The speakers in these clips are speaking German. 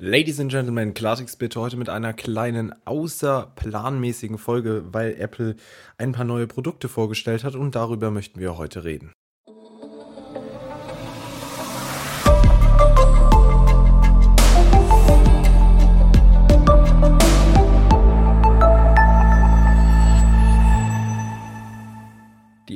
Ladies and Gentlemen, Klartext bitte heute mit einer kleinen außerplanmäßigen Folge, weil Apple ein paar neue Produkte vorgestellt hat und darüber möchten wir heute reden.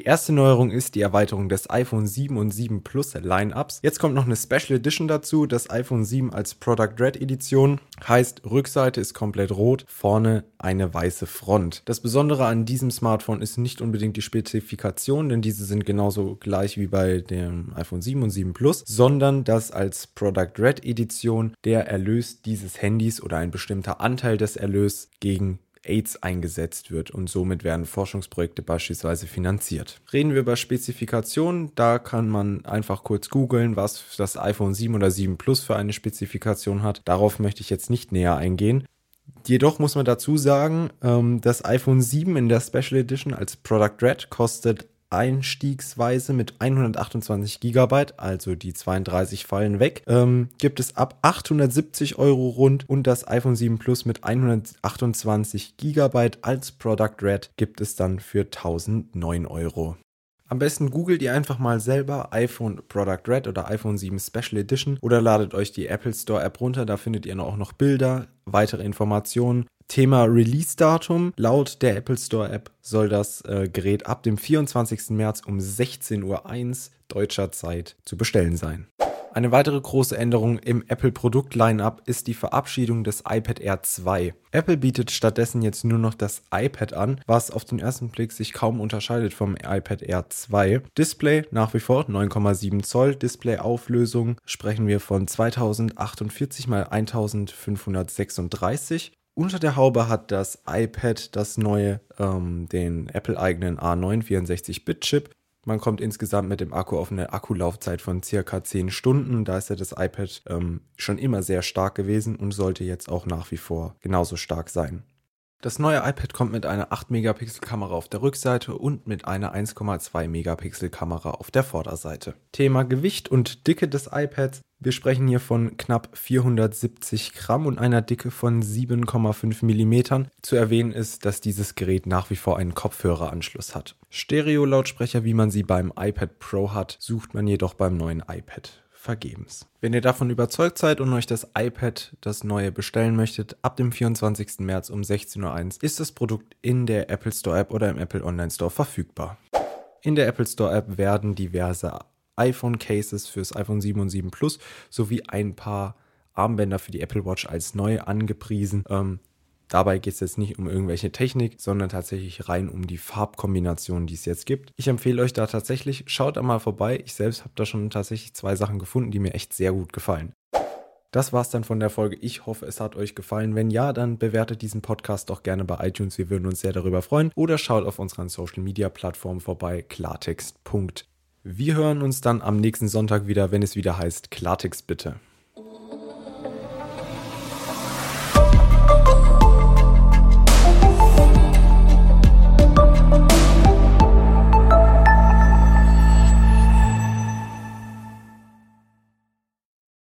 Die erste Neuerung ist die Erweiterung des iPhone 7 und 7 Plus Lineups. Jetzt kommt noch eine Special Edition dazu, das iPhone 7 als Product Red Edition. Heißt, Rückseite ist komplett rot, vorne eine weiße Front. Das Besondere an diesem Smartphone ist nicht unbedingt die Spezifikation, denn diese sind genauso gleich wie bei dem iPhone 7 und 7 Plus, sondern dass als Product Red Edition der Erlös dieses Handys oder ein bestimmter Anteil des Erlös gegen AIDS eingesetzt wird und somit werden Forschungsprojekte beispielsweise finanziert. Reden wir über Spezifikationen, da kann man einfach kurz googeln, was das iPhone 7 oder 7 Plus für eine Spezifikation hat. Darauf möchte ich jetzt nicht näher eingehen. Jedoch muss man dazu sagen, ähm, das iPhone 7 in der Special Edition als Product Red kostet einstiegsweise mit 128 GB, also die 32 fallen weg, ähm, gibt es ab 870 Euro rund und das iPhone 7 Plus mit 128 GB als Product Red gibt es dann für 1009 Euro. Am besten googelt ihr einfach mal selber iPhone Product Red oder iPhone 7 Special Edition oder ladet euch die Apple Store App runter, da findet ihr auch noch Bilder, weitere Informationen. Thema Release-Datum. Laut der Apple Store App soll das äh, Gerät ab dem 24. März um 16.01 Uhr deutscher Zeit zu bestellen sein. Eine weitere große Änderung im Apple-Produkt-Line-Up ist die Verabschiedung des iPad Air 2. Apple bietet stattdessen jetzt nur noch das iPad an, was auf den ersten Blick sich kaum unterscheidet vom iPad Air 2. Display nach wie vor 9,7 Zoll. Display-Auflösung sprechen wir von 2048 x 1536. Unter der Haube hat das iPad das neue, ähm, den Apple-eigenen A9 64-Bit-Chip man kommt insgesamt mit dem Akku auf eine Akkulaufzeit von circa 10 Stunden. Da ist ja das iPad ähm, schon immer sehr stark gewesen und sollte jetzt auch nach wie vor genauso stark sein. Das neue iPad kommt mit einer 8-Megapixel-Kamera auf der Rückseite und mit einer 1,2-Megapixel-Kamera auf der Vorderseite. Thema Gewicht und Dicke des iPads. Wir sprechen hier von knapp 470 Gramm und einer Dicke von 7,5 Millimetern. Zu erwähnen ist, dass dieses Gerät nach wie vor einen Kopfhöreranschluss hat. Stereo-Lautsprecher, wie man sie beim iPad Pro hat, sucht man jedoch beim neuen iPad vergebens. Wenn ihr davon überzeugt seid und euch das iPad, das neue, bestellen möchtet, ab dem 24. März um 16.01 Uhr ist das Produkt in der Apple Store App oder im Apple Online Store verfügbar. In der Apple Store App werden diverse iPhone Cases fürs iPhone 7 und 7 Plus sowie ein paar Armbänder für die Apple Watch als neu angepriesen. Ähm, Dabei geht es jetzt nicht um irgendwelche Technik, sondern tatsächlich rein um die Farbkombinationen, die es jetzt gibt. Ich empfehle euch da tatsächlich, schaut da mal vorbei. Ich selbst habe da schon tatsächlich zwei Sachen gefunden, die mir echt sehr gut gefallen. Das war's dann von der Folge. Ich hoffe, es hat euch gefallen. Wenn ja, dann bewertet diesen Podcast doch gerne bei iTunes. Wir würden uns sehr darüber freuen. Oder schaut auf unseren Social Media Plattformen vorbei, klartext. Wir hören uns dann am nächsten Sonntag wieder, wenn es wieder heißt Klartext bitte.